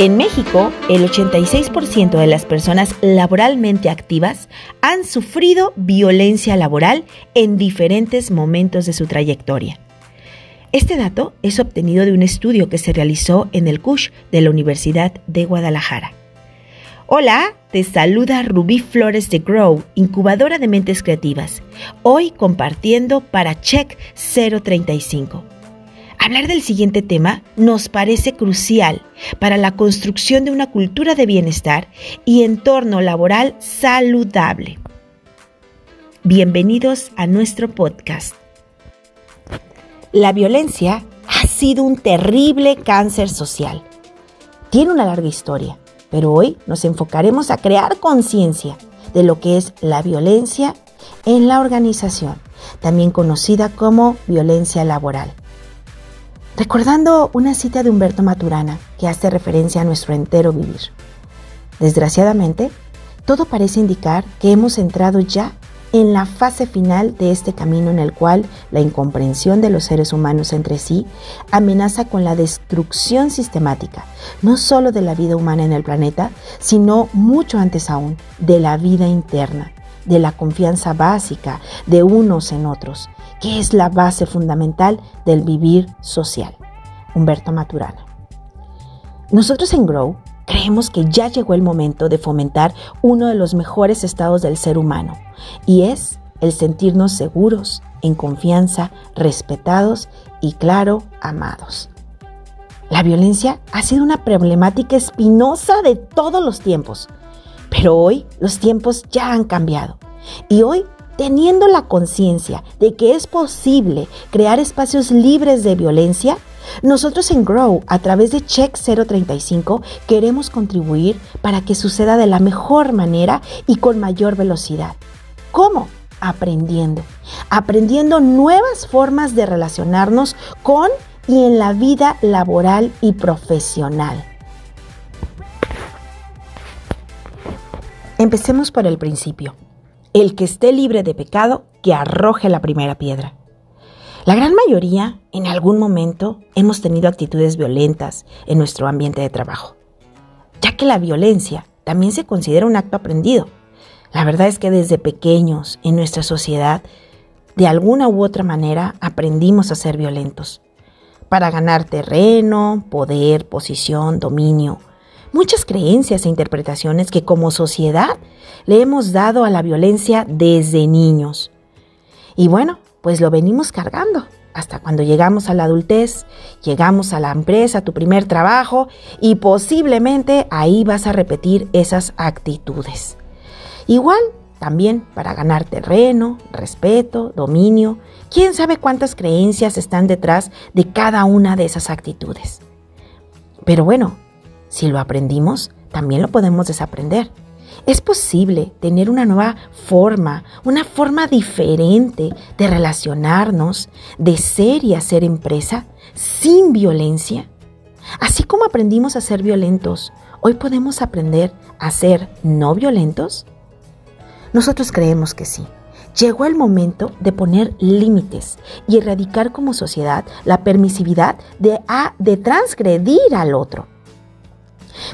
En México, el 86% de las personas laboralmente activas han sufrido violencia laboral en diferentes momentos de su trayectoria. Este dato es obtenido de un estudio que se realizó en el CUSH de la Universidad de Guadalajara. Hola, te saluda Rubí Flores de Grow, incubadora de mentes creativas, hoy compartiendo para Check 035 Hablar del siguiente tema nos parece crucial para la construcción de una cultura de bienestar y entorno laboral saludable. Bienvenidos a nuestro podcast. La violencia ha sido un terrible cáncer social. Tiene una larga historia, pero hoy nos enfocaremos a crear conciencia de lo que es la violencia en la organización, también conocida como violencia laboral recordando una cita de Humberto Maturana que hace referencia a nuestro entero vivir. Desgraciadamente, todo parece indicar que hemos entrado ya en la fase final de este camino en el cual la incomprensión de los seres humanos entre sí amenaza con la destrucción sistemática, no solo de la vida humana en el planeta, sino mucho antes aún, de la vida interna, de la confianza básica de unos en otros, que es la base fundamental del vivir social. Humberto Maturana. Nosotros en Grow creemos que ya llegó el momento de fomentar uno de los mejores estados del ser humano, y es el sentirnos seguros, en confianza, respetados y, claro, amados. La violencia ha sido una problemática espinosa de todos los tiempos, pero hoy los tiempos ya han cambiado y hoy teniendo la conciencia de que es posible crear espacios libres de violencia, nosotros en Grow, a través de Check 035, queremos contribuir para que suceda de la mejor manera y con mayor velocidad. ¿Cómo? Aprendiendo. Aprendiendo nuevas formas de relacionarnos con y en la vida laboral y profesional. Empecemos por el principio. El que esté libre de pecado, que arroje la primera piedra. La gran mayoría, en algún momento, hemos tenido actitudes violentas en nuestro ambiente de trabajo, ya que la violencia también se considera un acto aprendido. La verdad es que desde pequeños en nuestra sociedad, de alguna u otra manera, aprendimos a ser violentos, para ganar terreno, poder, posición, dominio, muchas creencias e interpretaciones que como sociedad le hemos dado a la violencia desde niños. Y bueno, pues lo venimos cargando hasta cuando llegamos a la adultez, llegamos a la empresa, a tu primer trabajo y posiblemente ahí vas a repetir esas actitudes. Igual también para ganar terreno, respeto, dominio, quién sabe cuántas creencias están detrás de cada una de esas actitudes. Pero bueno, si lo aprendimos, también lo podemos desaprender. Es posible tener una nueva forma, una forma diferente de relacionarnos, de ser y hacer empresa sin violencia. Así como aprendimos a ser violentos, hoy podemos aprender a ser no violentos. Nosotros creemos que sí. Llegó el momento de poner límites y erradicar como sociedad la permisividad de, transgredir al otro.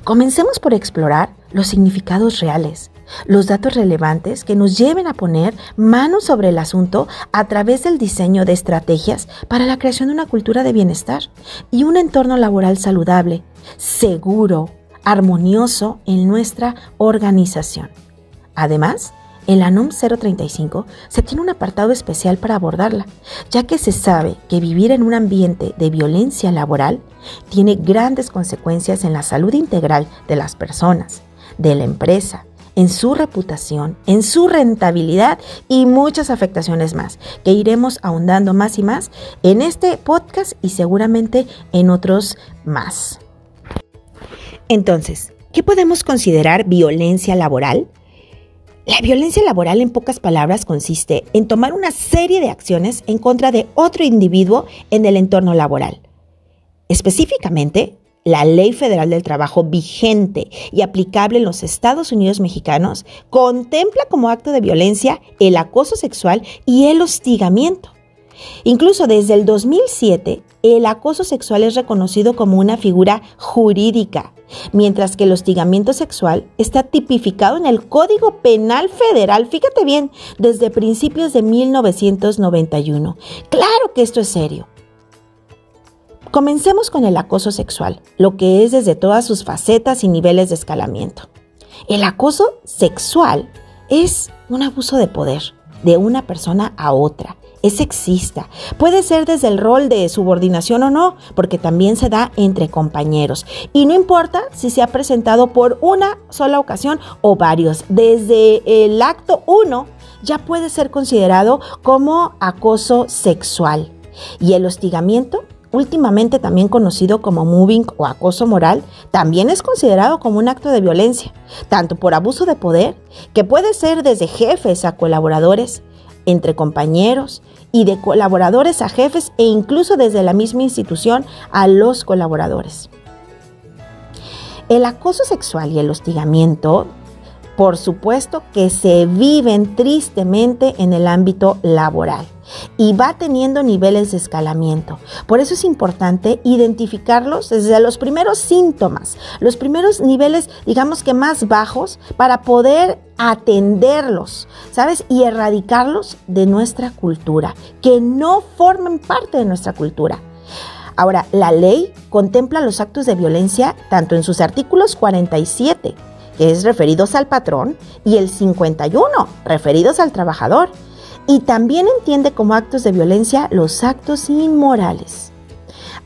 Comencemos por explorar los significados reales, los datos relevantes que nos lleven a poner manos sobre el asunto a través del diseño de estrategias para la creación de una cultura de bienestar y un entorno laboral saludable, seguro, armonioso en nuestra organización. Además, en la NOM 035 se tiene un apartado especial para abordarla, ya que se sabe que vivir en un ambiente de violencia laboral tiene grandes consecuencias en la salud integral de las personas, de la empresa, en su reputación, en su rentabilidad y muchas afectaciones más, que iremos ahondando más y más en este podcast y seguramente en otros más. Entonces, ¿qué podemos considerar violencia laboral? La violencia laboral, en pocas palabras, consiste en tomar una serie de acciones en contra de otro individuo en el entorno laboral. Específicamente, la Ley Federal del Trabajo vigente y aplicable en los Estados Unidos mexicanos contempla como acto de violencia el acoso sexual y el hostigamiento. Incluso desde el 2007, el acoso sexual es reconocido como una figura jurídica, mientras que el hostigamiento sexual está tipificado en el Código Penal Federal, fíjate bien, desde principios de 1991. Claro que esto es serio. Comencemos con el acoso sexual, lo que es desde todas sus facetas y niveles de escalamiento. El acoso sexual es un abuso de poder de una persona a otra. Es sexista. Puede ser desde el rol de subordinación o no, porque también se da entre compañeros. Y no importa si se ha presentado por una sola ocasión o varios. Desde el acto 1 ya puede ser considerado como acoso sexual. Y el hostigamiento últimamente también conocido como moving o acoso moral, también es considerado como un acto de violencia, tanto por abuso de poder, que puede ser desde jefes a colaboradores, entre compañeros y de colaboradores a jefes e incluso desde la misma institución a los colaboradores. El acoso sexual y el hostigamiento, por supuesto que se viven tristemente en el ámbito laboral y va teniendo niveles de escalamiento. Por eso es importante identificarlos desde los primeros síntomas, los primeros niveles, digamos que más bajos, para poder atenderlos, ¿sabes? Y erradicarlos de nuestra cultura, que no formen parte de nuestra cultura. Ahora, la ley contempla los actos de violencia tanto en sus artículos 47, que es referidos al patrón, y el 51, referidos al trabajador y también entiende como actos de violencia los actos inmorales.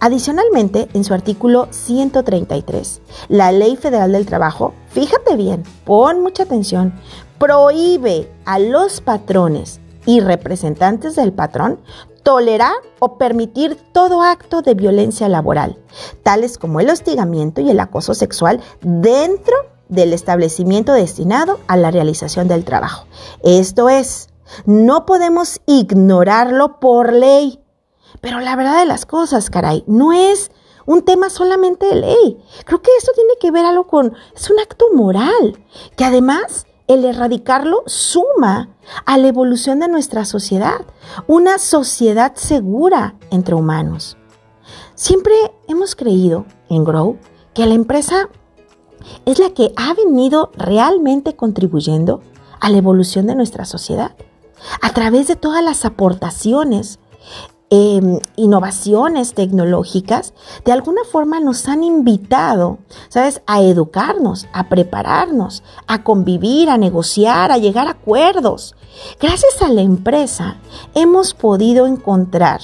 Adicionalmente, en su artículo 133, la Ley Federal del Trabajo, fíjate bien, pon mucha atención, prohíbe a los patrones y representantes del patrón tolerar o permitir todo acto de violencia laboral, tales como el hostigamiento y el acoso sexual dentro del establecimiento destinado a la realización del trabajo. Esto es, no podemos ignorarlo por ley. Pero la verdad de las cosas, caray, no es un tema solamente de ley. Creo que esto tiene que ver algo con, es un acto moral, que además el erradicarlo suma a la evolución de nuestra sociedad, una sociedad segura entre humanos. Siempre hemos creído en Grow que la empresa es la que ha venido realmente contribuyendo a la evolución de nuestra sociedad a través de todas las aportaciones, em, innovaciones tecnológicas, de alguna forma nos han invitado, ¿sabes?, a educarnos, a prepararnos, a convivir, a negociar, a llegar a acuerdos. Gracias a la empresa hemos podido encontrar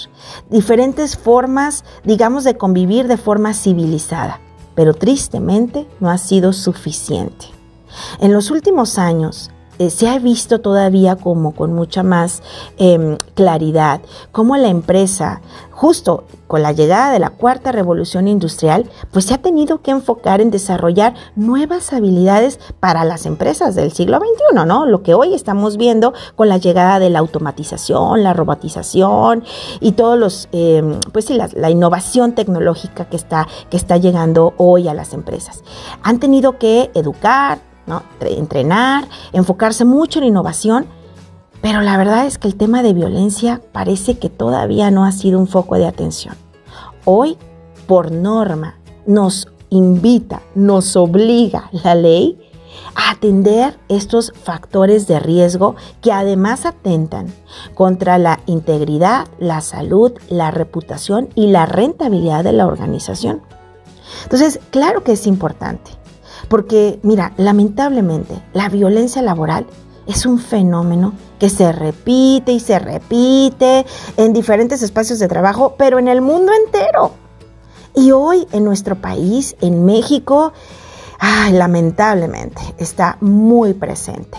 diferentes formas, digamos, de convivir de forma civilizada, pero tristemente no ha sido suficiente. En los últimos años, eh, se ha visto todavía como con mucha más em, claridad cómo la empresa, justo con la llegada de la cuarta revolución industrial, pues se ha tenido que enfocar en desarrollar nuevas habilidades para las empresas del siglo XXI, ¿no? Lo que hoy estamos viendo con la llegada de la automatización, la robotización y todos los, em, pues sí, la, la, innovación tecnológica que está, que está llegando hoy a las empresas. Han tenido que educar, Entrenar, enfocarse mucho en innovación, pero la verdad es que el tema de violencia parece que todavía no ha sido un foco de atención. Hoy, por norma, nos invita, nos obliga la ley a atender estos factores de riesgo que además atentan contra la integridad, la salud, la reputación y la rentabilidad de la organización. Entonces, claro que es importante. Porque, mira, lamentablemente, la violencia laboral es un fenómeno que se repite y se repite en diferentes espacios de trabajo, pero en el mundo entero. Y hoy en nuestro país, en México, lamentablemente está muy presente.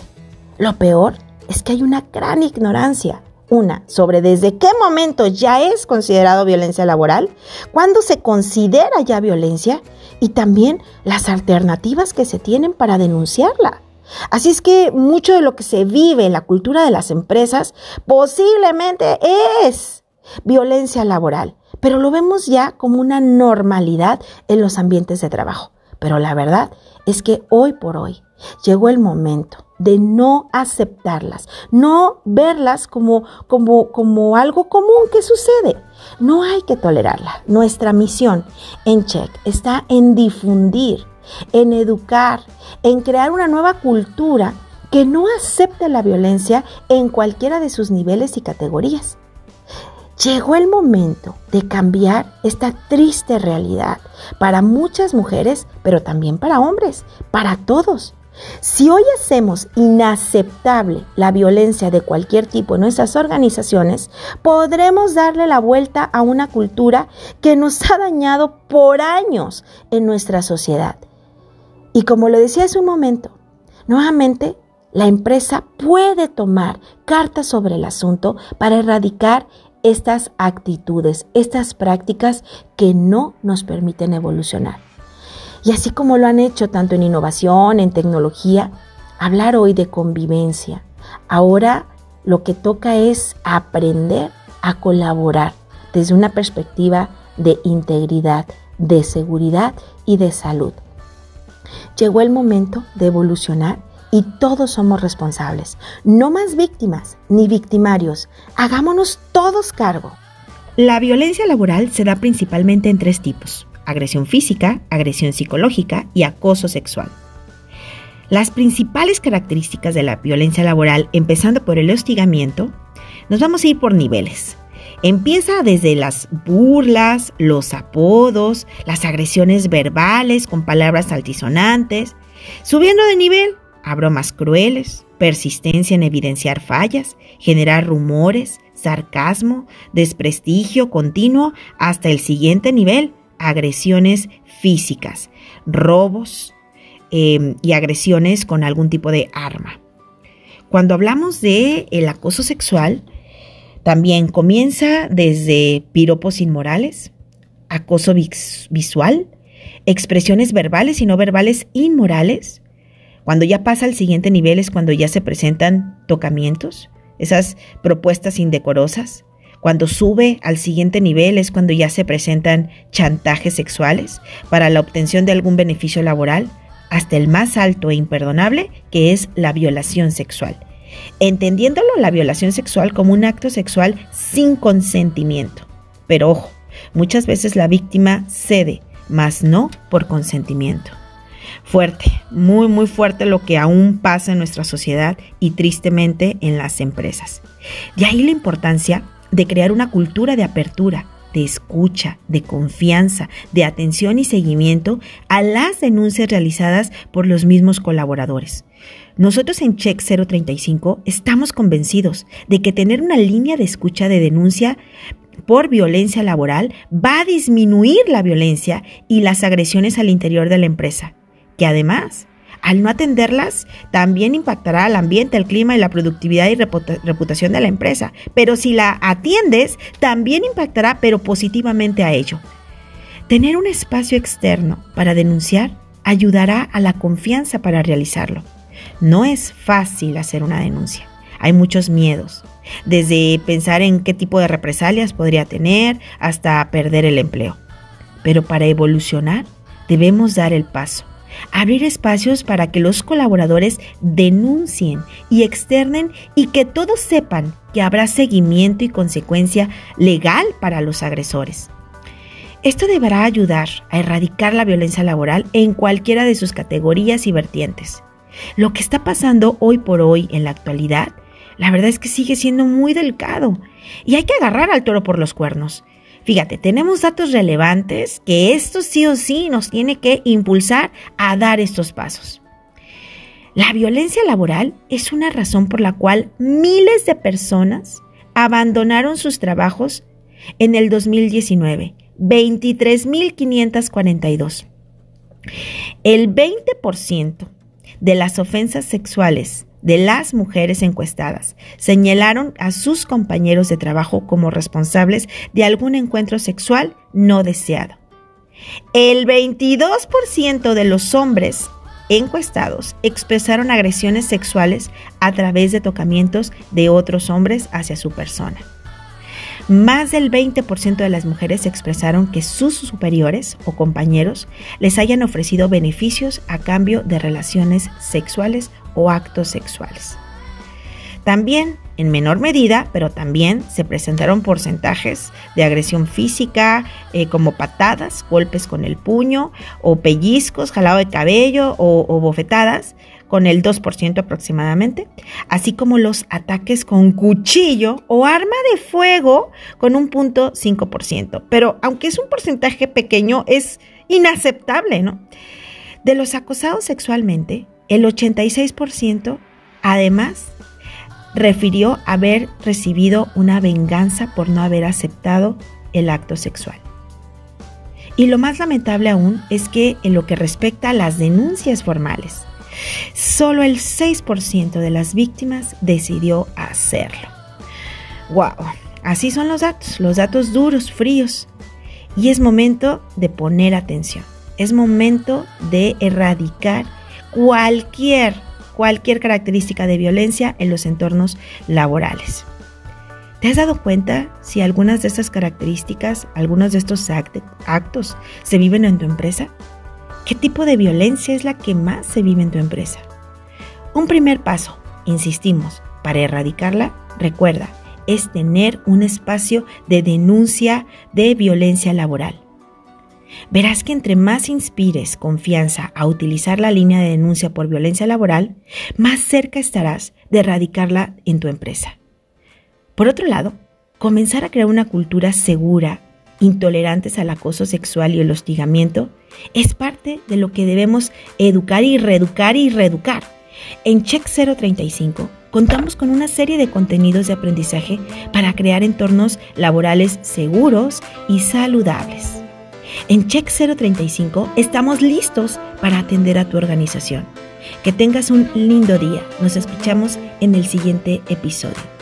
Lo peor es que hay una gran ignorancia. Una, sobre desde qué momento ya es considerado violencia laboral, cuándo se considera ya violencia y también las alternativas que se tienen para denunciarla. Así es que mucho de lo que se vive en la cultura de las empresas posiblemente es violencia laboral, pero lo vemos ya como una normalidad en los ambientes de trabajo. Pero la verdad es que hoy por hoy Llegó el momento de no aceptarlas, no verlas como, como, como algo común que sucede. No hay que tolerarla. Nuestra misión en Check está en difundir, en educar, en crear una nueva cultura que no acepte la violencia en cualquiera de sus niveles y categorías. Llegó el momento de cambiar esta triste realidad para muchas mujeres, pero también para hombres, para todos. Si hoy hacemos inaceptable la violencia de cualquier tipo en nuestras organizaciones, podremos darle la vuelta a una cultura que nos ha dañado por años en nuestra sociedad. Y como lo decía hace un momento, nuevamente la empresa puede tomar cartas sobre el asunto para erradicar estas actitudes, estas prácticas que no nos permiten evolucionar. Y así como lo han hecho tanto en innovación, en tecnología, hablar hoy de convivencia. Ahora lo que toca es aprender a colaborar desde una perspectiva de integridad, de seguridad y de salud. Llegó el momento de evolucionar y todos somos responsables. No más víctimas ni victimarios. Hagámonos todos cargo. La violencia laboral se da principalmente en tres tipos agresión física, agresión psicológica y acoso sexual. Las principales características de la violencia laboral, empezando por el hostigamiento, nos vamos a ir por niveles. Empieza desde las burlas, los apodos, las agresiones verbales con palabras altisonantes, subiendo de nivel a bromas crueles, persistencia en evidenciar fallas, generar rumores, sarcasmo, desprestigio continuo hasta el siguiente nivel, agresiones físicas, robos em, y agresiones con algún tipo de arma. Cuando hablamos de el acoso sexual, también comienza desde piropos inmorales, acoso visual, expresiones verbales y no verbales inmorales. Cuando ya pasa al siguiente nivel es cuando ya se presentan tocamientos, esas propuestas indecorosas, cuando sube al siguiente nivel es cuando ya se presentan chantajes sexuales para la obtención de algún beneficio laboral, hasta el más alto e imperdonable, que es la violación sexual. Entendiéndolo la violación sexual como un acto sexual sin consentimiento. Pero ojo, muchas veces la víctima cede, mas no por consentimiento. Fuerte, muy muy fuerte lo que aún pasa en nuestra sociedad y tristemente en las empresas. De ahí la importancia de crear una cultura de apertura, de escucha, de confianza, de atención y seguimiento a las denuncias realizadas por los mismos colaboradores. Nosotros en Check 035 estamos convencidos de que tener una línea de escucha de denuncia por violencia laboral va a disminuir la violencia y las agresiones al interior de la empresa, que además al no atenderlas, también impactará al ambiente, el clima y la productividad y reputación de la empresa. Pero si la atiendes, también impactará, pero positivamente a ello. Tener un espacio externo para denunciar ayudará a la confianza para realizarlo. No es fácil hacer una denuncia. Hay muchos miedos, desde pensar en qué tipo de represalias podría tener hasta perder el empleo. Pero para evolucionar debemos dar el paso abrir espacios para que los colaboradores denuncien y externen y que todos sepan que habrá seguimiento y consecuencia legal para los agresores. Esto deberá ayudar a erradicar la violencia laboral en cualquiera de sus categorías y vertientes. Lo que está pasando hoy por hoy en la actualidad, la verdad es que sigue siendo muy delicado y hay que agarrar al toro por los cuernos. Fíjate, tenemos datos relevantes que esto sí o sí nos tiene que impulsar a dar estos pasos. La violencia laboral es una razón por la cual miles de personas abandonaron sus trabajos en el 2019, 23.542. El 20% de las ofensas sexuales de las mujeres encuestadas señalaron a sus compañeros de trabajo como responsables de algún encuentro sexual no deseado. El 22% de los hombres encuestados expresaron agresiones sexuales a través de tocamientos de otros hombres hacia su persona. más del 20% de las mujeres expresaron que sus superiores o compañeros les hayan ofrecido beneficios a cambio de relaciones sexuales o actos sexuales. También, en menor medida, pero también se presentaron porcentajes de agresión física, eh, como patadas, golpes con el puño, o pellizcos, jalado de cabello o, bofetadas, con el 2% aproximadamente, así como los ataques con cuchillo o arma de fuego con un punto 5%. Pero aunque es un porcentaje pequeño, es inaceptable, ¿no? De los acosados sexualmente, el 86% además refirió haber recibido una venganza por no haber aceptado el acto sexual. Y lo más lamentable aún es que en lo que respecta a las denuncias formales, solo el 6% de las víctimas decidió hacerlo. ¡Wow! Así son los datos, los datos duros, fríos. Y es momento de poner atención. Es momento de erradicar cualquier cualquier característica de violencia en los entornos laborales. ¿Te has dado cuenta si algunas de estas características, algunos de estos actos se viven en tu empresa? ¿Qué tipo de violencia es la que más se vive en tu empresa? Un primer paso, insistimos, para erradicarla, recuerda, es tener un espacio de denuncia de violencia laboral. Verás que entre más inspires confianza a utilizar la línea de denuncia por violencia laboral, más cerca estarás de erradicarla en tu empresa. Por otro lado, comenzar a crear una cultura segura, intolerantes al acoso sexual y el hostigamiento, es parte de lo que debemos educar y reeducar y reeducar. En Check 035 contamos con una serie de contenidos de aprendizaje para crear entornos laborales seguros y saludables. En Check 035 estamos listos para atender a tu organización. Que tengas un lindo día. Nos escuchamos en el siguiente episodio.